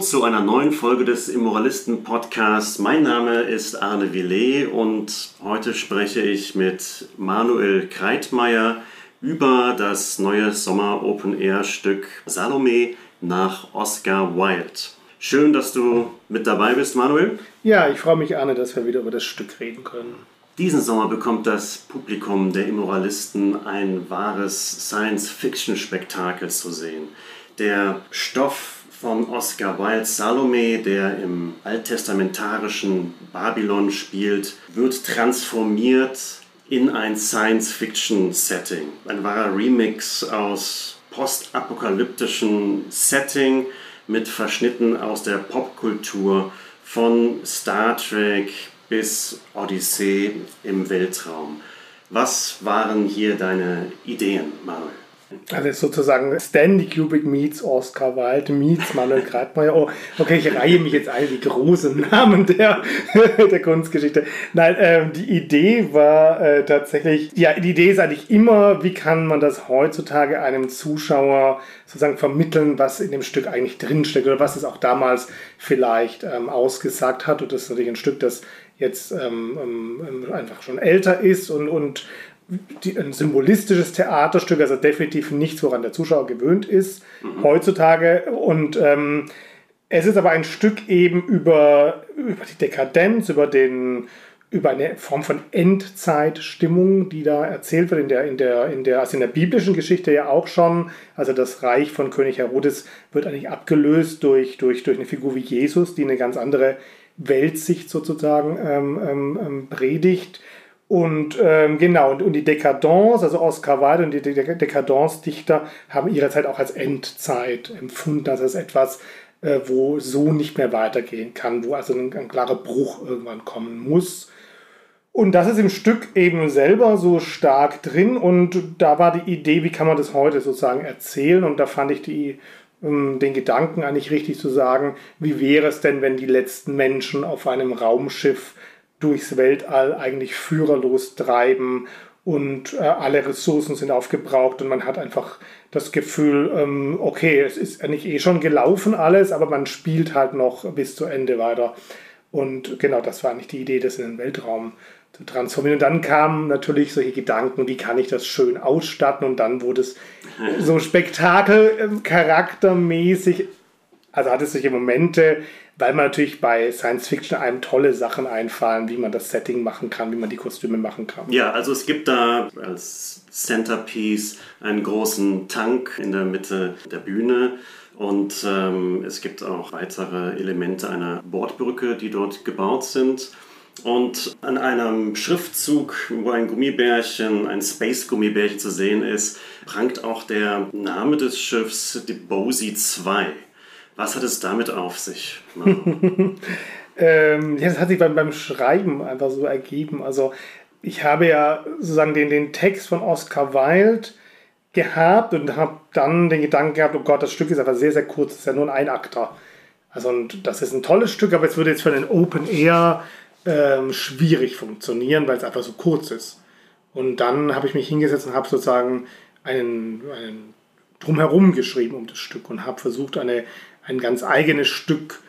Zu einer neuen Folge des Immoralisten Podcasts. Mein Name ist Arne Villet und heute spreche ich mit Manuel Kreitmeier über das neue Sommer Open Air Stück Salome nach Oscar Wilde. Schön, dass du mit dabei bist, Manuel. Ja, ich freue mich, Arne, dass wir wieder über das Stück reden können. Diesen Sommer bekommt das Publikum der Immoralisten ein wahres Science-Fiction-Spektakel zu sehen. Der Stoff von Oscar Wildes Salome, der im alttestamentarischen Babylon spielt, wird transformiert in ein Science-Fiction-Setting. Ein wahrer Remix aus postapokalyptischen Setting mit Verschnitten aus der Popkultur von Star Trek bis Odyssee im Weltraum. Was waren hier deine Ideen, Manuel? Also sozusagen Stanley Kubrick meets Oscar Wilde meets Manuel Kreitmeier. Oh, okay, ich reihe mich jetzt ein, die großen Namen der, der Kunstgeschichte. Nein, äh, die Idee war äh, tatsächlich, ja, die Idee ist eigentlich immer, wie kann man das heutzutage einem Zuschauer sozusagen vermitteln, was in dem Stück eigentlich drinsteckt oder was es auch damals vielleicht ähm, ausgesagt hat. Und das ist natürlich ein Stück, das jetzt ähm, ähm, einfach schon älter ist und, und die, ein symbolistisches Theaterstück, also definitiv nichts, woran der Zuschauer gewöhnt ist mhm. heutzutage. Und ähm, es ist aber ein Stück eben über, über die Dekadenz, über den über eine Form von Endzeitstimmung, die da erzählt wird, in der, in der, in der, also in der biblischen Geschichte ja auch schon. Also das Reich von König Herodes wird eigentlich abgelöst durch, durch, durch eine Figur wie Jesus, die eine ganz andere Weltsicht sozusagen ähm, ähm, ähm predigt. Und ähm, genau, und, und die Dekadence, also Oscar Wilde und die Dekadence-Dichter haben ihre Zeit auch als Endzeit empfunden, also als etwas, äh, wo so nicht mehr weitergehen kann, wo also ein, ein klarer Bruch irgendwann kommen muss. Und das ist im Stück eben selber so stark drin. Und da war die Idee, wie kann man das heute sozusagen erzählen? Und da fand ich die, ähm, den Gedanken eigentlich richtig zu sagen, wie wäre es denn, wenn die letzten Menschen auf einem Raumschiff durchs Weltall eigentlich führerlos treiben und äh, alle Ressourcen sind aufgebraucht und man hat einfach das Gefühl, ähm, okay, es ist eigentlich eh schon gelaufen alles, aber man spielt halt noch bis zu Ende weiter. Und genau, das war eigentlich die Idee, das in den Weltraum zu transformieren. Und dann kamen natürlich solche Gedanken, wie kann ich das schön ausstatten? Und dann wurde es so spektakelcharaktermäßig, also hat es solche Momente, weil man natürlich bei Science Fiction einem tolle Sachen einfallen, wie man das Setting machen kann, wie man die Kostüme machen kann. Ja, also es gibt da als Centerpiece einen großen Tank in der Mitte der Bühne. Und ähm, es gibt auch weitere Elemente einer Bordbrücke, die dort gebaut sind. Und an einem Schriftzug, wo ein Gummibärchen, ein Space-Gummibärchen zu sehen ist, prangt auch der Name des Schiffs, die Bosie 2. Was hat es damit auf sich? ähm, ja, das hat sich beim, beim Schreiben einfach so ergeben. Also ich habe ja sozusagen den, den Text von Oscar Wilde gehabt und habe dann den Gedanken gehabt, oh Gott, das Stück ist einfach sehr, sehr kurz, es ist ja nur ein Einakter. Also und das ist ein tolles Stück, aber es würde jetzt für einen Open Air ähm, schwierig funktionieren, weil es einfach so kurz ist. Und dann habe ich mich hingesetzt und habe sozusagen einen, einen drumherum geschrieben um das Stück und habe versucht, eine, ein ganz eigenes Stück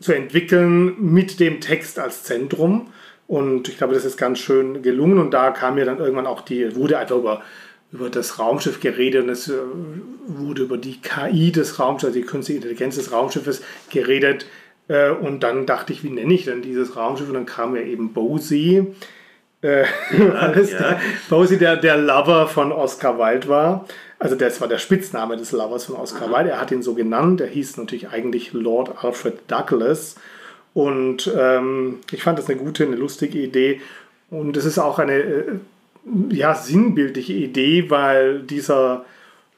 zu entwickeln mit dem Text als Zentrum. Und ich glaube, das ist ganz schön gelungen. Und da kam mir dann irgendwann auch die, wurde einfach über, über das Raumschiff geredet und es äh, wurde über die KI des Raumschiffs, also die künstliche Intelligenz des Raumschiffes geredet. Äh, und dann dachte ich, wie nenne ich denn dieses Raumschiff? Und dann kam mir eben Bosie, äh, ja, ja. Der, Bosie der, der Lover von Oscar Wilde war. Also das war der Spitzname des Lovers von Oscar Wilde. Er hat ihn so genannt. Er hieß natürlich eigentlich Lord Alfred Douglas. Und ähm, ich fand das eine gute, eine lustige Idee. Und es ist auch eine äh, ja, sinnbildliche Idee, weil dieser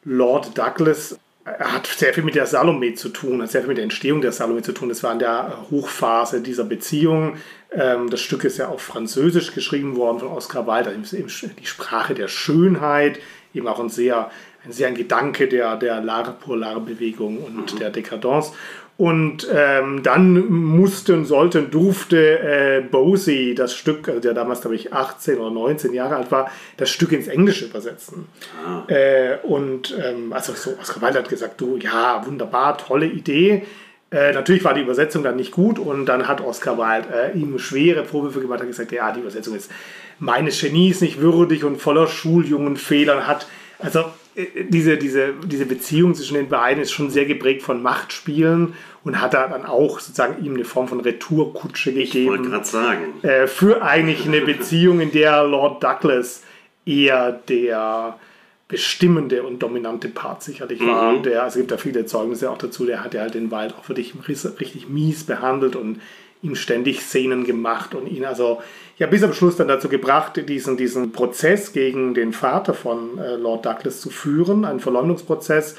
Lord Douglas er hat sehr viel mit der Salome zu tun, hat sehr viel mit der Entstehung der Salome zu tun. Das war in der Hochphase dieser Beziehung. Ähm, das Stück ist ja auf Französisch geschrieben worden von Oscar Wilde, die Sprache der Schönheit, eben auch ein sehr sehr ein Gedanke der, der Lare-Polare-Bewegung und mhm. der Dekadence. Und ähm, dann musste und sollte und durfte äh, Bosie das Stück, also der damals, glaube ich, 18 oder 19 Jahre alt war, das Stück ins Englische übersetzen. Ah. Äh, und ähm, also so, Oscar Wilde hat gesagt, du, ja, wunderbar, tolle Idee. Äh, natürlich war die Übersetzung dann nicht gut und dann hat Oscar Wilde äh, ihm schwere Vorwürfe gemacht und gesagt, ja, die Übersetzung ist meines Genies nicht würdig und voller Schuljungenfehlern hat. Also diese, diese, diese Beziehung zwischen den beiden ist schon sehr geprägt von Machtspielen und hat da dann auch sozusagen ihm eine Form von Retourkutsche gegeben. Ich wollte gerade sagen. Äh, für eigentlich eine Beziehung, in der Lord Douglas eher der bestimmende und dominante Part sicherlich war. Mhm. Der, also es gibt da viele Zeugnisse auch dazu, der hat ja halt den Wald auch wirklich richtig mies behandelt und ihm ständig Szenen gemacht und ihn also ja bis am Schluss dann dazu gebracht, diesen, diesen Prozess gegen den Vater von äh, Lord Douglas zu führen, einen Verleumdungsprozess,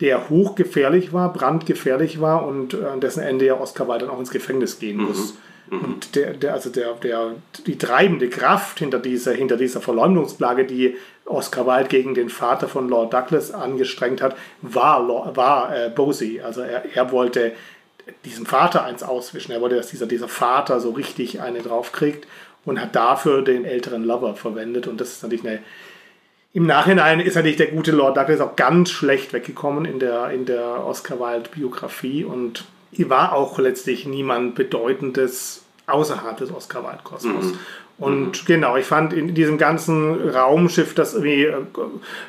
der hochgefährlich war, brandgefährlich war und äh, an dessen Ende ja Oscar Wilde dann auch ins Gefängnis gehen muss. Mhm. Mhm. Und der, der, also der, der, die treibende Kraft hinter dieser, hinter dieser Verleumdungsplage, die Oscar Wilde gegen den Vater von Lord Douglas angestrengt hat, war, war äh, Bosie. Also er, er wollte diesem Vater eins auswischen. Er wollte, dass dieser, dieser Vater so richtig eine draufkriegt und hat dafür den älteren Lover verwendet. Und das ist natürlich eine. Im Nachhinein ist natürlich der gute Lord Douglas auch ganz schlecht weggekommen in der, in der Oscar Wilde-Biografie und war auch letztlich niemand Bedeutendes außerhalb des Oscar Wilde-Kosmos. Mhm. Und mhm. genau, ich fand in diesem ganzen Raumschiff, das irgendwie äh,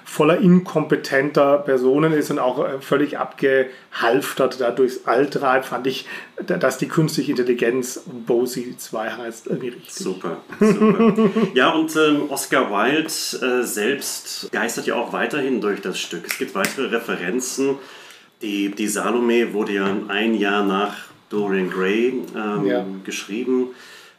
voller inkompetenter Personen ist und auch äh, völlig abgehalftert da durchs All treibt, fand ich, dass die künstliche Intelligenz Bosie 2 heißt, irgendwie richtig. Super, super. ja, und ähm, Oscar Wilde äh, selbst geistert ja auch weiterhin durch das Stück. Es gibt weitere Referenzen. Die, die Salome wurde ja ein Jahr nach Dorian Gray ähm, ja. geschrieben.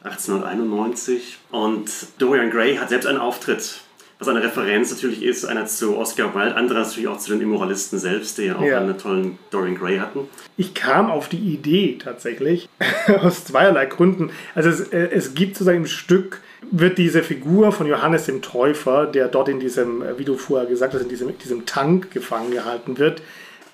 1891. Und Dorian Gray hat selbst einen Auftritt, was eine Referenz natürlich ist, einer zu Oscar Wilde, anderer natürlich auch zu den Immoralisten selbst, die ja auch ja. einen tollen Dorian Gray hatten. Ich kam auf die Idee tatsächlich, aus zweierlei Gründen. Also es, äh, es gibt sozusagen im Stück wird diese Figur von Johannes dem Täufer, der dort in diesem, äh, wie du vorher gesagt hast, in diesem, diesem Tank gefangen gehalten wird,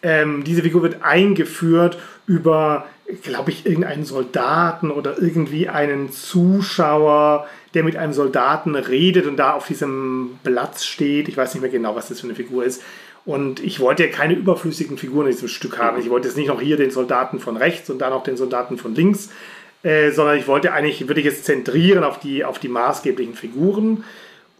ähm, diese Figur wird eingeführt über glaube ich, irgendeinen Soldaten oder irgendwie einen Zuschauer, der mit einem Soldaten redet und da auf diesem Platz steht. Ich weiß nicht mehr genau, was das für eine Figur ist. Und ich wollte ja keine überflüssigen Figuren in diesem Stück haben. Ich wollte jetzt nicht noch hier den Soldaten von rechts und dann noch den Soldaten von links, äh, sondern ich wollte eigentlich, würde ich jetzt zentrieren auf die, auf die maßgeblichen Figuren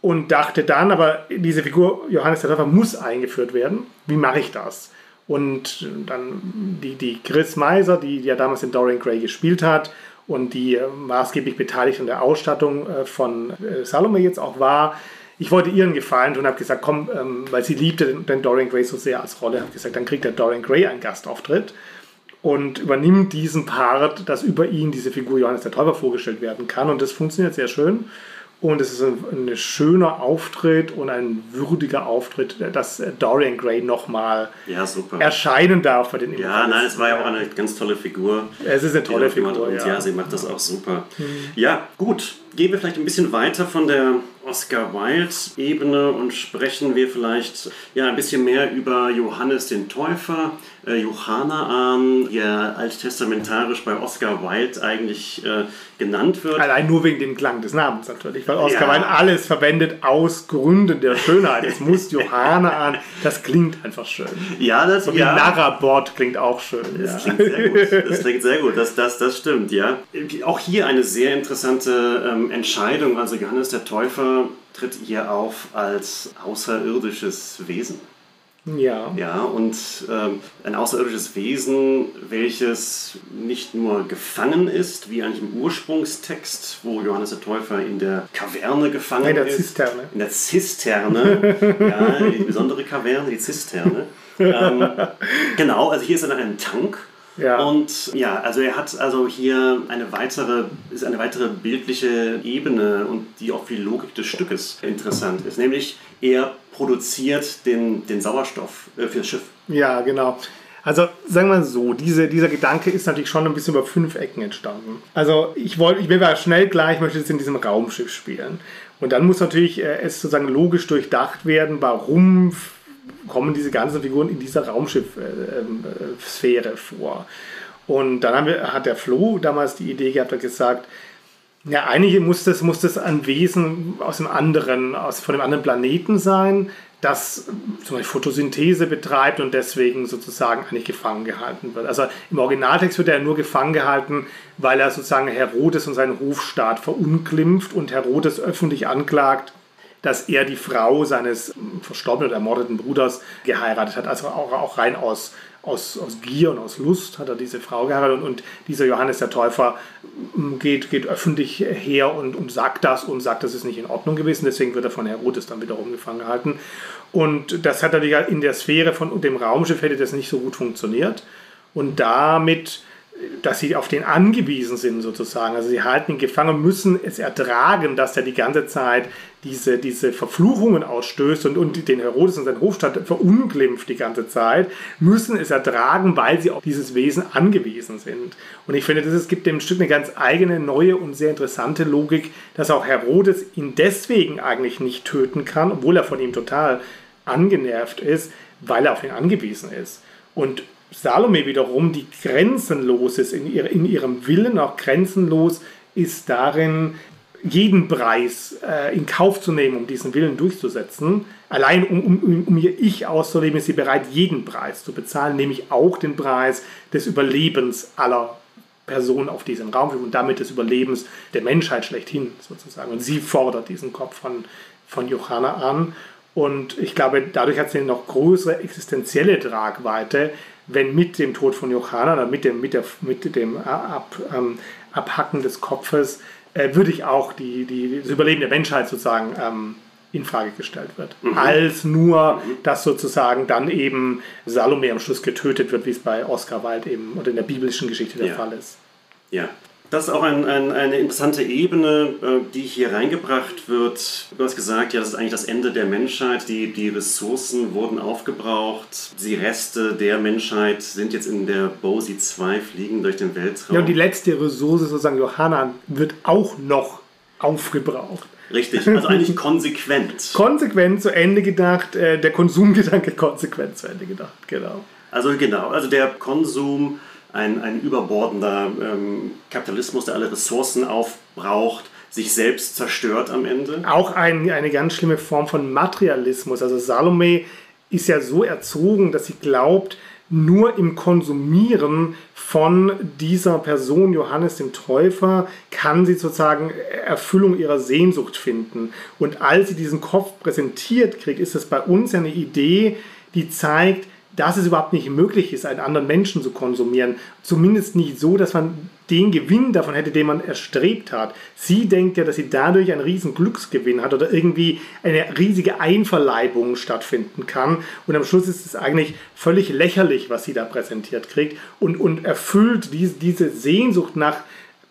und dachte dann, aber diese Figur Johannes der Täufer muss eingeführt werden. Wie mache ich das? Und dann die, die Chris Meiser, die, ja damals in Dorian Gray gespielt hat und die maßgeblich beteiligt an der Ausstattung äh, von äh, Salome jetzt auch war. Ich wollte ihren gefallen und habe gesagt, komm, ähm, weil sie liebte den, Dorian Gray so sehr als Rolle, habe gesagt, dann kriegt der Dorian Gray einen Gastauftritt und übernimmt diesen Part, dass über ihn diese Figur Johannes der Täufer vorgestellt werden kann. Und das funktioniert sehr schön. Und es ist ein, ein, schöner Auftritt und ein würdiger Auftritt, dass Dorian Gray nochmal ja, erscheinen darf bei den Ja, nein, es war ja auch eine ganz tolle Figur. Es ist eine tolle Figur. Und ja. ja. sie macht das auch super. Mhm. Ja, gut. Gehen wir vielleicht ein bisschen weiter von der Oscar Wilde-Ebene und sprechen wir vielleicht ja, ein bisschen mehr über Johannes den Täufer, äh, Johanna an, der alttestamentarisch bei Oscar Wilde eigentlich äh, genannt wird. Allein nur wegen dem Klang des Namens natürlich, weil Oscar ja. Wilde alles verwendet aus Gründen der Schönheit. Es muss Johanna an, das klingt einfach schön. Ja, das so wie ja. Narrabord klingt auch schön. Das ja. klingt sehr gut. Das klingt sehr gut, das, das, das stimmt, ja. Auch hier eine sehr interessante ähm, Entscheidung. Also Johannes der Täufer tritt hier auf als außerirdisches Wesen. Ja. Ja, und ähm, ein außerirdisches Wesen, welches nicht nur gefangen ist, wie eigentlich im Ursprungstext, wo Johannes der Täufer in der Kaverne gefangen ist. In der ist. Zisterne. In der Zisterne. ja, die besondere Kaverne, die Zisterne. ähm, genau, also hier ist er in einem Tank ja. Und ja, also er hat also hier eine weitere, ist eine weitere bildliche Ebene und die auch für die Logik des Stückes interessant ist. Nämlich er produziert den, den Sauerstoff äh, für das Schiff. Ja, genau. Also sagen wir mal so, diese, dieser Gedanke ist natürlich schon ein bisschen über fünf Ecken entstanden. Also ich wollte, ich will mal schnell gleich, ich möchte jetzt in diesem Raumschiff spielen. Und dann muss natürlich äh, es sozusagen logisch durchdacht werden, warum kommen diese ganzen Figuren in dieser Raumschiff-Sphäre vor. Und dann wir, hat der Flo damals die Idee gehabt, hat gesagt, ja, eigentlich muss das, muss das ein Wesen aus einem anderen, aus, von einem anderen Planeten sein, das zum Beispiel Photosynthese betreibt und deswegen sozusagen eigentlich gefangen gehalten wird. Also im Originaltext wird er nur gefangen gehalten, weil er sozusagen Herodes und seinen Hofstaat verunglimpft und Herodes öffentlich anklagt, dass er die Frau seines verstorbenen oder ermordeten Bruders geheiratet hat. Also auch, auch rein aus, aus, aus Gier und aus Lust hat er diese Frau geheiratet. Und, und dieser Johannes der Täufer mm, geht, geht öffentlich her und, und sagt das und sagt, das ist nicht in Ordnung gewesen. Deswegen wird er von Herodes dann wiederum gefangen gehalten. Und das hat natürlich in der Sphäre von dem Raumschiff hätte das nicht so gut funktioniert. Und damit dass sie auf den angewiesen sind sozusagen. Also sie halten ihn gefangen, müssen es ertragen, dass er die ganze Zeit diese, diese Verfluchungen ausstößt und, und den Herodes und seinen Hofstadt verunglimpft die ganze Zeit, müssen es ertragen, weil sie auf dieses Wesen angewiesen sind. Und ich finde, es gibt dem Stück eine ganz eigene, neue und sehr interessante Logik, dass auch Herodes ihn deswegen eigentlich nicht töten kann, obwohl er von ihm total angenervt ist, weil er auf ihn angewiesen ist. Und Salome wiederum, die grenzenlos ist in, ihr, in ihrem Willen, auch grenzenlos ist darin, jeden Preis äh, in Kauf zu nehmen, um diesen Willen durchzusetzen. Allein um, um, um ihr Ich auszuleben, ist sie bereit, jeden Preis zu bezahlen, nämlich auch den Preis des Überlebens aller Personen auf diesem Raum und damit des Überlebens der Menschheit schlechthin sozusagen. Und sie fordert diesen Kopf von, von Johanna an. Und ich glaube, dadurch hat sie eine noch größere existenzielle Tragweite, wenn mit dem Tod von Johanna oder mit dem, mit der, mit dem Ab, ähm, Abhacken des Kopfes, äh, würde ich auch die, die, das Überleben der Menschheit sozusagen ähm, in Frage gestellt wird. Mhm. Als nur, mhm. dass sozusagen dann eben Salome am Schluss getötet wird, wie es bei Oscar Wilde eben oder in der biblischen Geschichte der ja. Fall ist. Ja, das ist auch ein, ein, eine interessante Ebene, äh, die hier reingebracht wird. Du hast gesagt, ja, das ist eigentlich das Ende der Menschheit. Die, die Ressourcen wurden aufgebraucht. Die Reste der Menschheit sind jetzt in der Bosie 2, fliegen durch den Weltraum. Ja, und die letzte Ressource, sozusagen Johanna, wird auch noch aufgebraucht. Richtig, also eigentlich konsequent. konsequent zu Ende gedacht, äh, der Konsumgedanke konsequent zu Ende gedacht, genau. Also genau, also der Konsum ein, ein überbordender ähm, Kapitalismus, der alle Ressourcen aufbraucht, sich selbst zerstört am Ende. Auch ein, eine ganz schlimme Form von Materialismus. Also Salome ist ja so erzogen, dass sie glaubt, nur im Konsumieren von dieser Person, Johannes dem Täufer, kann sie sozusagen Erfüllung ihrer Sehnsucht finden. Und als sie diesen Kopf präsentiert kriegt, ist das bei uns eine Idee, die zeigt, dass es überhaupt nicht möglich ist, einen anderen Menschen zu konsumieren. Zumindest nicht so, dass man den Gewinn davon hätte, den man erstrebt hat. Sie denkt ja, dass sie dadurch einen riesen Glücksgewinn hat oder irgendwie eine riesige Einverleibung stattfinden kann. Und am Schluss ist es eigentlich völlig lächerlich, was sie da präsentiert kriegt und, und erfüllt diese, diese Sehnsucht nach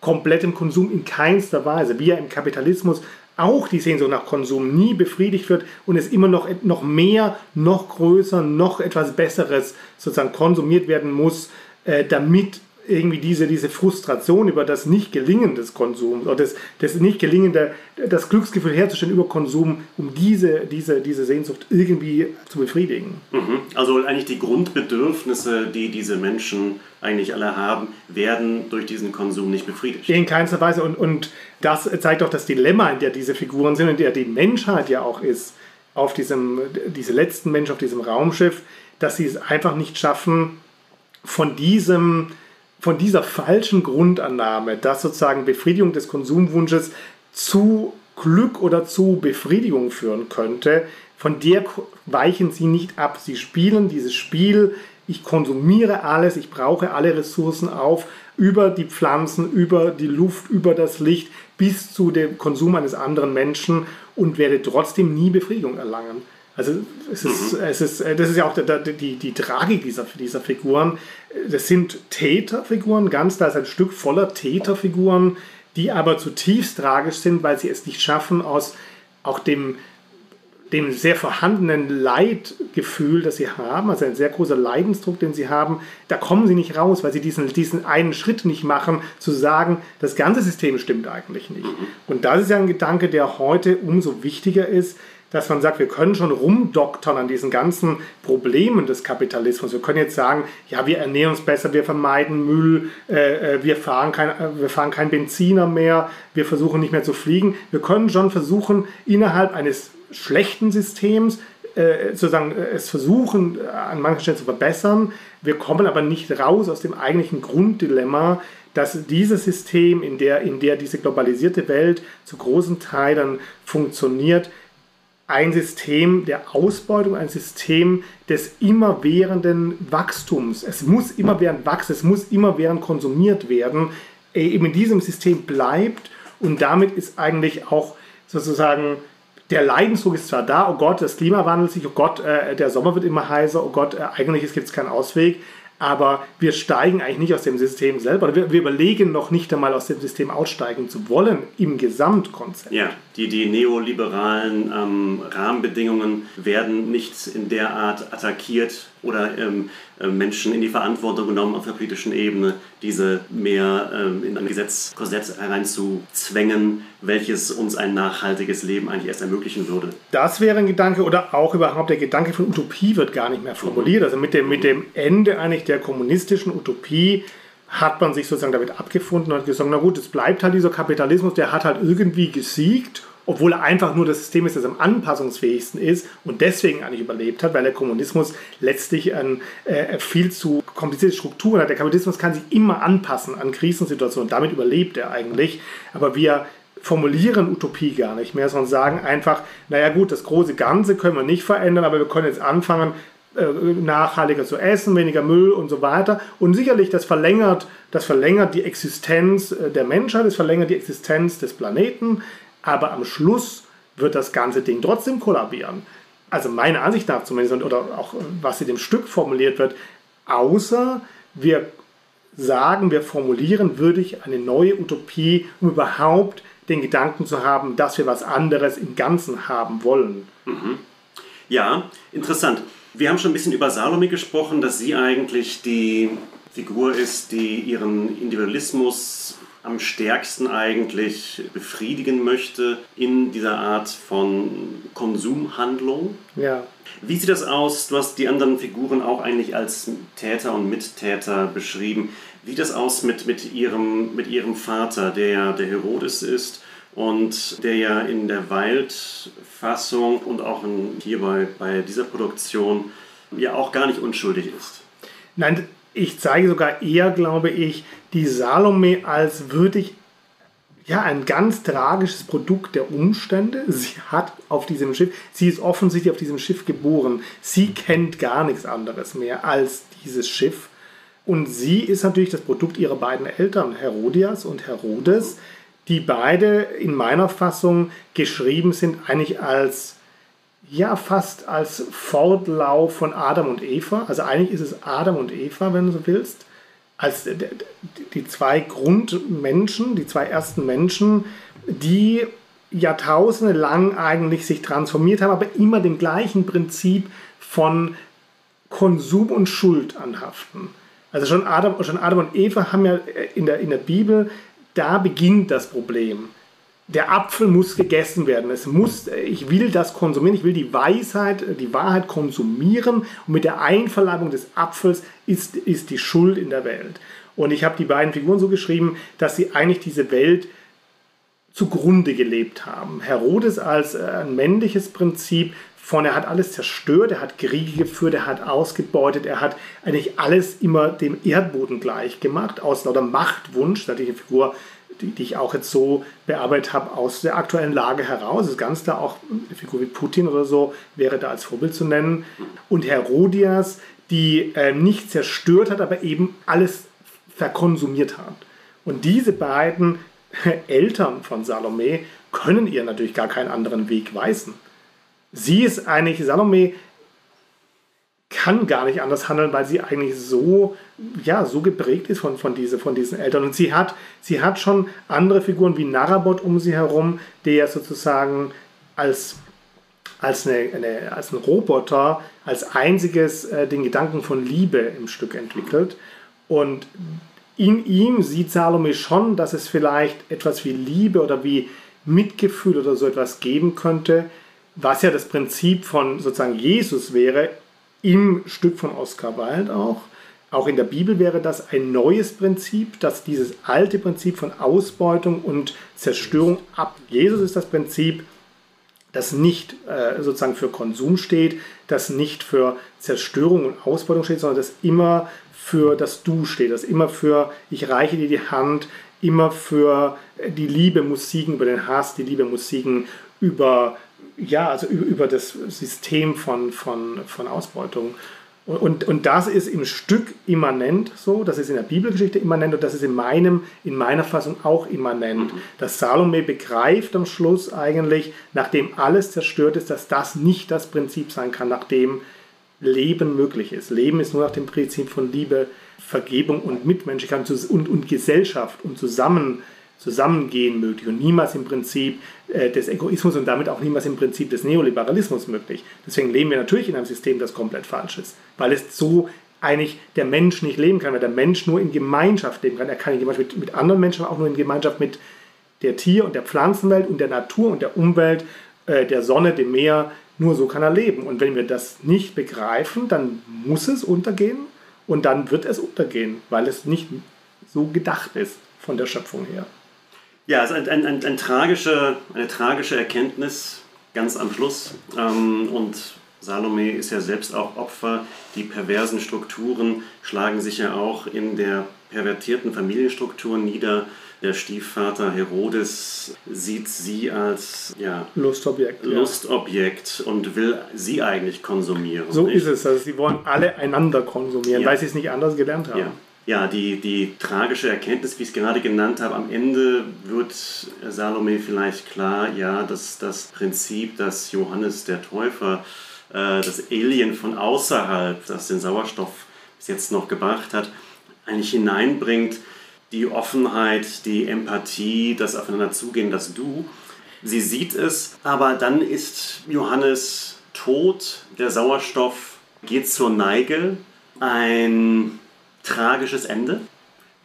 komplettem Konsum in keinster Weise. Wie ja im Kapitalismus auch die Sehnsucht nach Konsum nie befriedigt wird und es immer noch, noch mehr, noch größer, noch etwas Besseres sozusagen konsumiert werden muss, äh, damit irgendwie diese, diese Frustration über das Nicht-Gelingen des Konsums oder das, das Nicht-Gelingen, das Glücksgefühl herzustellen über Konsum, um diese, diese, diese Sehnsucht irgendwie zu befriedigen. Mhm. Also eigentlich die Grundbedürfnisse, die diese Menschen eigentlich alle haben, werden durch diesen Konsum nicht befriedigt. In keinster Weise. Und, und das zeigt auch das Dilemma, in der diese Figuren sind, in der die Menschheit ja auch ist, auf diesem, diese letzten Menschen auf diesem Raumschiff, dass sie es einfach nicht schaffen, von diesem von dieser falschen Grundannahme, dass sozusagen Befriedigung des Konsumwunsches zu Glück oder zu Befriedigung führen könnte, von der weichen sie nicht ab. Sie spielen dieses Spiel, ich konsumiere alles, ich brauche alle Ressourcen auf, über die Pflanzen, über die Luft, über das Licht, bis zu dem Konsum eines anderen Menschen und werde trotzdem nie Befriedigung erlangen. Also es ist, mhm. es ist, äh, das ist ja auch die, die, die Tragik dieser, dieser Figuren. Das sind Täterfiguren, ganz da ist ein Stück voller Täterfiguren, die aber zutiefst tragisch sind, weil sie es nicht schaffen, aus auch dem, dem sehr vorhandenen Leidgefühl, das sie haben, also ein sehr großer Leidensdruck, den sie haben, da kommen sie nicht raus, weil sie diesen, diesen einen Schritt nicht machen, zu sagen, das ganze System stimmt eigentlich nicht. Mhm. Und das ist ja ein Gedanke, der heute umso wichtiger ist, dass man sagt, wir können schon rumdoktern an diesen ganzen Problemen des Kapitalismus. Wir können jetzt sagen, ja, wir ernähren uns besser, wir vermeiden Müll, äh, äh wir, fahren kein, äh, wir fahren kein Benziner mehr, wir versuchen nicht mehr zu fliegen. Wir können schon versuchen, innerhalb eines schlechten Systems äh, sozusagen äh, es versuchen, an manchen Stellen zu verbessern. Wir kommen aber nicht raus aus dem eigentlichen Grunddilemma, dass dieses System, in der, in der diese globalisierte Welt zu großen Teilen funktioniert, ein System der Ausbeutung, ein System des immerwährenden Wachstums. Es muss immerwährend wachsen, es muss immerwährend konsumiert werden. Eben in diesem System bleibt und damit ist eigentlich auch sozusagen der Leidensdruck ist zwar da, oh Gott, das Klima wandelt sich, oh Gott, äh, der Sommer wird immer heißer, oh Gott, äh, eigentlich gibt es keinen Ausweg, aber wir steigen eigentlich nicht aus dem System selber. Wir, wir, überlegen noch nicht einmal aus dem System aussteigen zu wollen im Gesamtkonzept. Ja, die, die neoliberalen ähm, Rahmenbedingungen werden nicht in der Art attackiert oder ähm, äh, Menschen in die Verantwortung genommen auf der politischen Ebene, diese mehr ähm, in ein Gesetzkorsett hereinzuzwängen, welches uns ein nachhaltiges Leben eigentlich erst ermöglichen würde. Das wäre ein Gedanke oder auch überhaupt der Gedanke von Utopie wird gar nicht mehr formuliert. Also mit dem, mit dem Ende eigentlich der kommunistischen Utopie hat man sich sozusagen damit abgefunden und hat gesagt, na gut, es bleibt halt dieser Kapitalismus, der hat halt irgendwie gesiegt obwohl er einfach nur das System ist, das am anpassungsfähigsten ist und deswegen eigentlich überlebt hat, weil der Kommunismus letztlich ein, äh, viel zu komplizierte Strukturen hat. Der Kapitalismus kann sich immer anpassen an Krisensituationen, damit überlebt er eigentlich. Aber wir formulieren Utopie gar nicht mehr, sondern sagen einfach, naja gut, das große Ganze können wir nicht verändern, aber wir können jetzt anfangen, nachhaltiger zu essen, weniger Müll und so weiter. Und sicherlich, das verlängert, das verlängert die Existenz äh, der Menschheit, es verlängert die Existenz des Planeten, aber am Schluss wird das ganze Ding trotzdem kollabieren. Also meiner Ansicht nach zumindest, oder auch was in dem Stück formuliert wird, außer wir sagen, wir formulieren würdig eine neue Utopie, um überhaupt den Gedanken zu haben, dass wir was anderes im Ganzen haben wollen. Mhm. Ja, interessant. Wir haben schon ein bisschen über Salome gesprochen, dass sie eigentlich die Figur ist, die ihren Individualismus am stärksten eigentlich befriedigen möchte in dieser Art von Konsumhandlung. Ja. Wie sieht das aus? Du hast die anderen Figuren auch eigentlich als Täter und Mittäter beschrieben. Wie sieht das aus mit, mit, ihrem, mit ihrem Vater, der der Herodes ist und der ja in der Waldfassung und auch in, hier bei, bei dieser Produktion ja auch gar nicht unschuldig ist? Nein, ich zeige sogar eher, glaube ich, die Salome als würdig ja, ein ganz tragisches Produkt der Umstände. Sie hat auf diesem Schiff, sie ist offensichtlich auf diesem Schiff geboren. Sie kennt gar nichts anderes mehr als dieses Schiff. Und sie ist natürlich das Produkt ihrer beiden Eltern, Herodias und Herodes, die beide in meiner Fassung geschrieben sind, eigentlich als ja fast als Fortlauf von Adam und Eva. Also eigentlich ist es Adam und Eva, wenn du so willst, als die zwei Grundmenschen, die zwei ersten Menschen, die Jahrtausende lang eigentlich sich transformiert haben, aber immer dem gleichen Prinzip von Konsum und Schuld anhaften. Also schon Adam, schon Adam und Eva haben ja in der, in der Bibel, da beginnt das Problem der Apfel muss gegessen werden. Es muss, ich will das konsumieren, ich will die Weisheit, die Wahrheit konsumieren und mit der Einverleibung des Apfels ist, ist die Schuld in der Welt. Und ich habe die beiden Figuren so geschrieben, dass sie eigentlich diese Welt zugrunde gelebt haben. Herodes als äh, ein männliches Prinzip von, er hat alles zerstört, er hat Kriege geführt, er hat ausgebeutet, er hat eigentlich alles immer dem Erdboden gleich gemacht, aus lauter Machtwunsch, natürlich eine Figur die, die ich auch jetzt so bearbeitet habe, aus der aktuellen Lage heraus. Das ist ganz klar auch eine Figur wie Putin oder so wäre da als Vorbild zu nennen. Und Herodias, die äh, nicht zerstört hat, aber eben alles verkonsumiert hat. Und diese beiden Eltern von Salome können ihr natürlich gar keinen anderen Weg weisen. Sie ist eigentlich, Salome kann gar nicht anders handeln, weil sie eigentlich so, ja, so geprägt ist von, von, diese, von diesen Eltern. Und sie hat, sie hat schon andere Figuren wie Narabot um sie herum, der sozusagen als, als, eine, eine, als ein Roboter, als einziges äh, den Gedanken von Liebe im Stück entwickelt. Und in ihm sieht Salome schon, dass es vielleicht etwas wie Liebe oder wie Mitgefühl oder so etwas geben könnte, was ja das Prinzip von sozusagen Jesus wäre, im Stück von Oscar Wilde auch. Auch in der Bibel wäre das ein neues Prinzip, dass dieses alte Prinzip von Ausbeutung und Zerstörung ab. Jesus ist das Prinzip, das nicht äh, sozusagen für Konsum steht, das nicht für Zerstörung und Ausbeutung steht, sondern das immer für das Du steht, das immer für ich reiche dir die Hand, immer für die Liebe muss siegen über den Hass, die Liebe muss siegen über, ja, also über, das System von, von, von Ausbeutung. Und, und das ist im Stück immanent so, das ist in der Bibelgeschichte immanent und das ist in, meinem, in meiner Fassung auch immanent. Mhm. Dass Salome begreift am Schluss eigentlich, nachdem alles zerstört ist, dass das nicht das Prinzip sein kann, nachdem Leben möglich ist. Leben ist nur nach dem Prinzip von Liebe, Vergebung und Mitmenschlichkeit und, und Gesellschaft und Zusammen, Zusammengehen möglich und niemals im Prinzip äh, des Egoismus und damit auch niemals im Prinzip des Neoliberalismus möglich. Deswegen leben wir natürlich in einem System, das komplett falsch ist, weil es so eigentlich der Mensch nicht leben kann, weil der Mensch nur in Gemeinschaft leben kann. Er kann in Gemeinschaft mit, mit anderen Menschen, aber auch nur in Gemeinschaft mit der Tier- und der Pflanzenwelt und der Natur und der Umwelt, äh, der Sonne, dem Meer. Nur so kann er leben. Und wenn wir das nicht begreifen, dann muss es untergehen und dann wird es untergehen, weil es nicht so gedacht ist von der Schöpfung her. Ja, also ein, ein, ein, ein tragische, eine tragische Erkenntnis ganz am Schluss. Ähm, und Salome ist ja selbst auch Opfer. Die perversen Strukturen schlagen sich ja auch in der pervertierten Familienstruktur nieder. Der Stiefvater Herodes sieht sie als ja, Lustobjekt, Lustobjekt ja. und will sie eigentlich konsumieren. So nicht? ist es. Also sie wollen alle einander konsumieren, ja. weil sie es nicht anders gelernt haben. Ja. Die, die tragische Erkenntnis, wie ich es gerade genannt habe, am Ende wird Salome vielleicht klar, ja, dass das Prinzip, dass Johannes der Täufer, äh, das Alien von außerhalb, das den Sauerstoff bis jetzt noch gebracht hat, eigentlich hineinbringt, die Offenheit, die Empathie, das Aufeinanderzugehen, das Du. Sie sieht es, aber dann ist Johannes tot, der Sauerstoff geht zur Neige, ein tragisches Ende?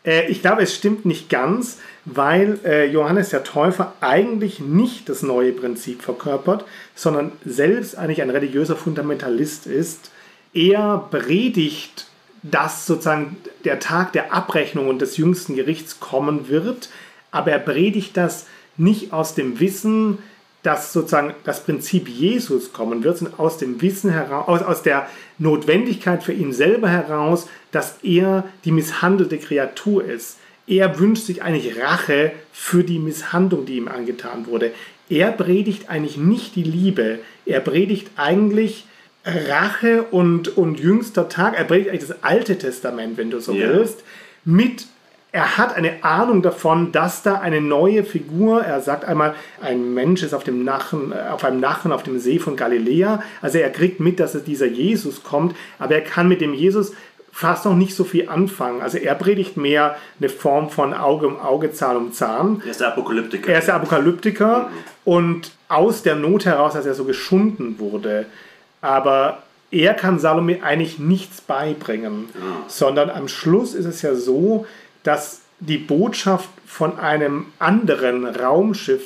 Äh, ich glaube, es stimmt nicht ganz, weil äh, Johannes der Täufer eigentlich nicht das neue Prinzip verkörpert, sondern selbst eigentlich ein religiöser Fundamentalist ist. Er predigt dass sozusagen der Tag der Abrechnung und des jüngsten Gerichts kommen wird, aber er predigt das nicht aus dem Wissen, dass sozusagen das Prinzip Jesus kommen wird, sondern aus dem Wissen heraus, aus, aus der Notwendigkeit für ihn selber heraus, dass er die misshandelte Kreatur ist. Er wünscht sich eigentlich Rache für die Misshandlung, die ihm angetan wurde. Er predigt eigentlich nicht die Liebe, er predigt eigentlich Rache und, und jüngster Tag, er predigt eigentlich das Alte Testament, wenn du so yeah. willst, mit er hat eine Ahnung davon, dass da eine neue Figur, er sagt einmal, ein Mensch ist auf, dem Nachen, auf einem Nachen auf dem See von Galiläa. Also er kriegt mit, dass es dieser Jesus kommt, aber er kann mit dem Jesus fast noch nicht so viel anfangen. Also er predigt mehr eine Form von Auge um Auge, Zahn um Zahn. Er ist der Apokalyptiker. Er ist der Apokalyptiker mhm. und aus der Not heraus, dass er so geschunden wurde, aber er kann Salome eigentlich nichts beibringen, ja. sondern am Schluss ist es ja so, dass die Botschaft von einem anderen Raumschiff,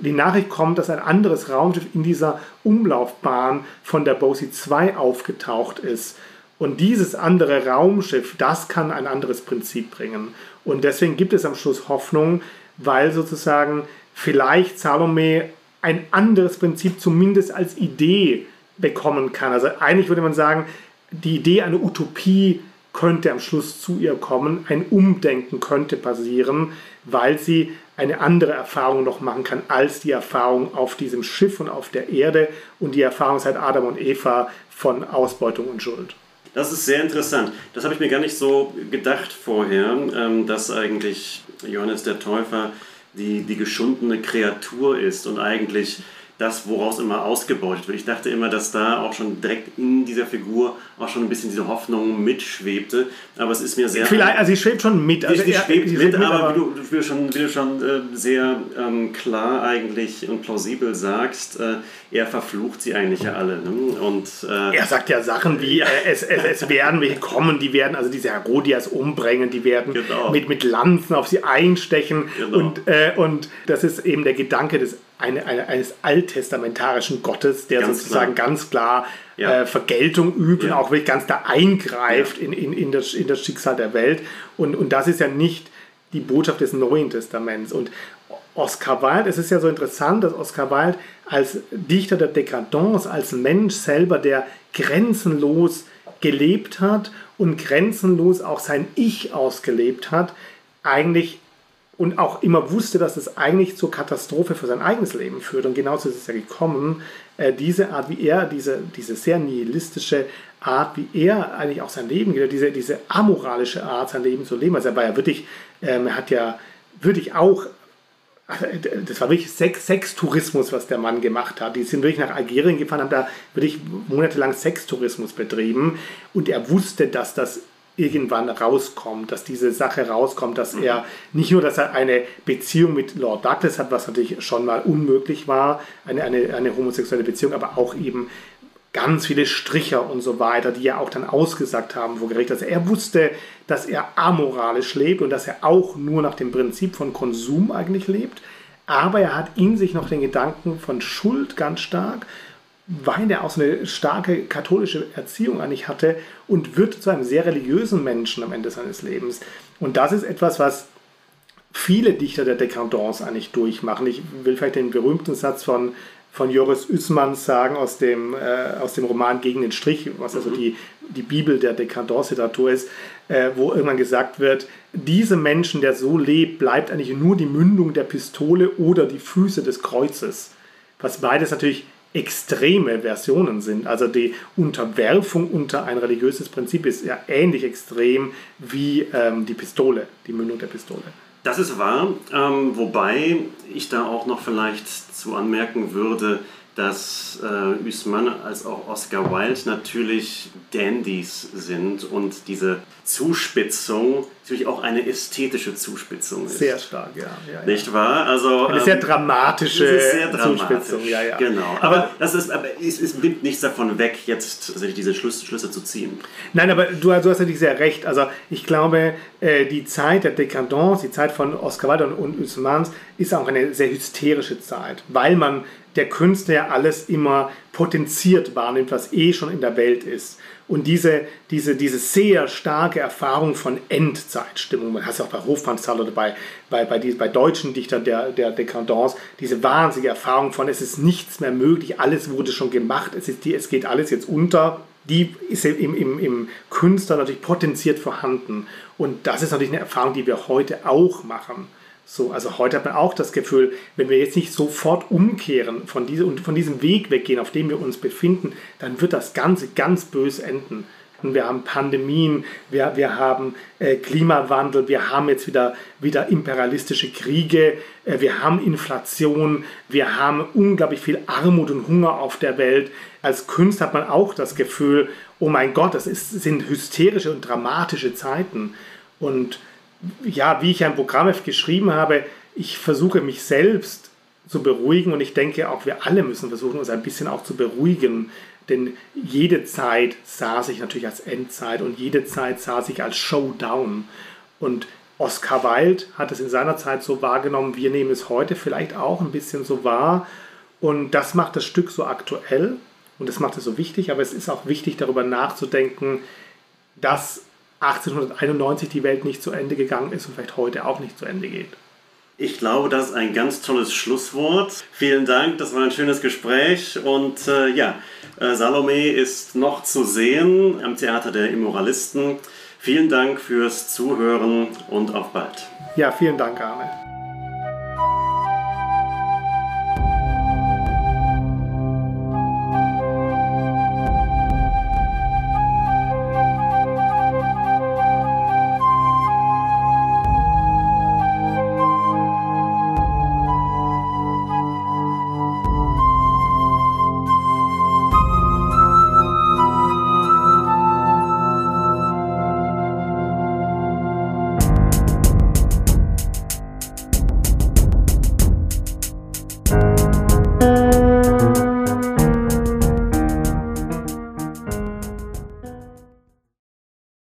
die Nachricht kommt, dass ein anderes Raumschiff in dieser Umlaufbahn von der Bosie 2 aufgetaucht ist. Und dieses andere Raumschiff, das kann ein anderes Prinzip bringen. Und deswegen gibt es am Schluss Hoffnung, weil sozusagen vielleicht Salome ein anderes Prinzip zumindest als Idee bekommen kann. Also eigentlich würde man sagen, die Idee einer Utopie könnte am Schluss zu ihr kommen, ein Umdenken könnte passieren, weil sie eine andere Erfahrung noch machen kann als die Erfahrung auf diesem Schiff und auf der Erde und die Erfahrung seit Adam und Eva von Ausbeutung und Schuld. Das ist sehr interessant. Das habe ich mir gar nicht so gedacht vorher, ähm, dass eigentlich Johannes der Täufer die, die geschundene Kreatur ist und eigentlich das, woraus immer ausgebeutet wird. Ich dachte immer, dass da auch schon direkt in dieser Figur auch schon ein bisschen diese Hoffnung mitschwebte. Aber es ist mir sehr. Vielleicht, also sie schwebt schon mit. Also sie, sie schwebt mit, mit, aber, aber wie, du, wie du schon, wie du schon äh, sehr ähm, klar eigentlich und plausibel sagst, äh, er verflucht sie eigentlich ja alle. Ne? Und, äh, er sagt ja Sachen wie, äh, es, es, es, werden welche kommen, die werden, also diese Herodias umbringen, die werden genau. mit, mit Lanzen auf sie einstechen. Genau. Und, äh, und das ist eben der Gedanke des eine, eine, eines alttestamentarischen Gottes, der ganz sozusagen klar. ganz klar ja. äh, Vergeltung übt ja. und auch wirklich ganz da eingreift ja. in, in, in, das, in das Schicksal der Welt. Und, und das ist ja nicht die Botschaft des Neuen Testaments. Und Oscar Wilde, es ist ja so interessant, dass Oscar Wilde als Dichter der Dekadence, als Mensch selber, der grenzenlos gelebt hat und grenzenlos auch sein Ich ausgelebt hat, eigentlich und auch immer wusste, dass es eigentlich zur Katastrophe für sein eigenes Leben führt. Und genauso ist es ja gekommen. Äh, diese Art, wie er, diese, diese sehr nihilistische Art, wie er eigentlich auch sein Leben, diese, diese amoralische Art, sein Leben zu leben. Also er war ja wirklich, ähm, er hat ja wirklich auch das war wirklich Sex, Sextourismus, was der Mann gemacht hat. Die sind wirklich nach Algerien gefahren, haben da wirklich monatelang Sextourismus betrieben und er wusste, dass das irgendwann rauskommt, dass diese Sache rauskommt, dass er nicht nur, dass er eine Beziehung mit Lord Douglas hat, was natürlich schon mal unmöglich war, eine, eine, eine homosexuelle Beziehung, aber auch eben ganz viele Stricher und so weiter, die ja auch dann ausgesagt haben vor Gericht. Also er wusste, dass er amoralisch lebt und dass er auch nur nach dem Prinzip von Konsum eigentlich lebt. Aber er hat in sich noch den Gedanken von Schuld ganz stark, weil er auch so eine starke katholische Erziehung eigentlich hatte und wird zu einem sehr religiösen Menschen am Ende seines Lebens. Und das ist etwas, was viele Dichter der Dekadence eigentlich durchmachen. Ich will vielleicht den berühmten Satz von von Joris Üßmanns sagen aus dem, äh, aus dem Roman Gegen den Strich, was also mhm. die, die Bibel der Dekadence-Literatur ist, äh, wo irgendwann gesagt wird, diese Menschen, der so lebt, bleibt eigentlich nur die Mündung der Pistole oder die Füße des Kreuzes. Was beides natürlich extreme Versionen sind. Also die Unterwerfung unter ein religiöses Prinzip ist ja ähnlich extrem wie ähm, die Pistole, die Mündung der Pistole. Das ist wahr, ähm, wobei ich da auch noch vielleicht zu anmerken würde, dass äh, Usman als auch Oscar Wilde natürlich Dandys sind und diese Zuspitzung natürlich auch eine ästhetische Zuspitzung ist. Sehr stark, ja. ja, ja. Nicht wahr? Also, eine ähm, sehr dramatische sehr Zuspitzung, ja, ja. Genau. Aber, aber das ist, aber es, es nimmt nichts davon weg, jetzt diese Schlüsse, Schlüsse zu ziehen. Nein, aber du, du hast natürlich sehr recht. Also ich glaube, äh, die Zeit der Dekadence, die Zeit von Oscar Wilde und, und Usmans ist auch eine sehr hysterische Zeit, weil man der Künstler ja alles immer potenziert wahrnimmt, was eh schon in der Welt ist. Und diese, diese, diese sehr starke Erfahrung von Endzeitstimmung, man hat es auch bei Hofmannsthal oder bei, bei, bei, die, bei deutschen Dichtern der, der Dekadence, diese wahnsinnige Erfahrung von, es ist nichts mehr möglich, alles wurde schon gemacht, es, ist es geht alles jetzt unter, die ist im, im, im Künstler natürlich potenziert vorhanden. Und das ist natürlich eine Erfahrung, die wir heute auch machen. So, also heute hat man auch das Gefühl, wenn wir jetzt nicht sofort umkehren von, diese, und von diesem Weg weggehen, auf dem wir uns befinden, dann wird das Ganze ganz böse enden. Und wir haben Pandemien, wir, wir haben äh, Klimawandel, wir haben jetzt wieder, wieder imperialistische Kriege, äh, wir haben Inflation, wir haben unglaublich viel Armut und Hunger auf der Welt. Als Künstler hat man auch das Gefühl, oh mein Gott, das ist, sind hysterische und dramatische Zeiten. Und ja, wie ich ein Programm geschrieben habe, ich versuche mich selbst zu beruhigen und ich denke auch wir alle müssen versuchen, uns ein bisschen auch zu beruhigen, denn jede Zeit sah sich natürlich als Endzeit und jede Zeit sah sich als Showdown. Und Oscar Wilde hat es in seiner Zeit so wahrgenommen, wir nehmen es heute vielleicht auch ein bisschen so wahr. Und das macht das Stück so aktuell und das macht es so wichtig, aber es ist auch wichtig darüber nachzudenken, dass 1891 die Welt nicht zu Ende gegangen ist und vielleicht heute auch nicht zu Ende geht. Ich glaube, das ist ein ganz tolles Schlusswort. Vielen Dank, das war ein schönes Gespräch. Und äh, ja, äh, Salome ist noch zu sehen am Theater der Immoralisten. Vielen Dank fürs Zuhören und auf bald. Ja, vielen Dank, Arne.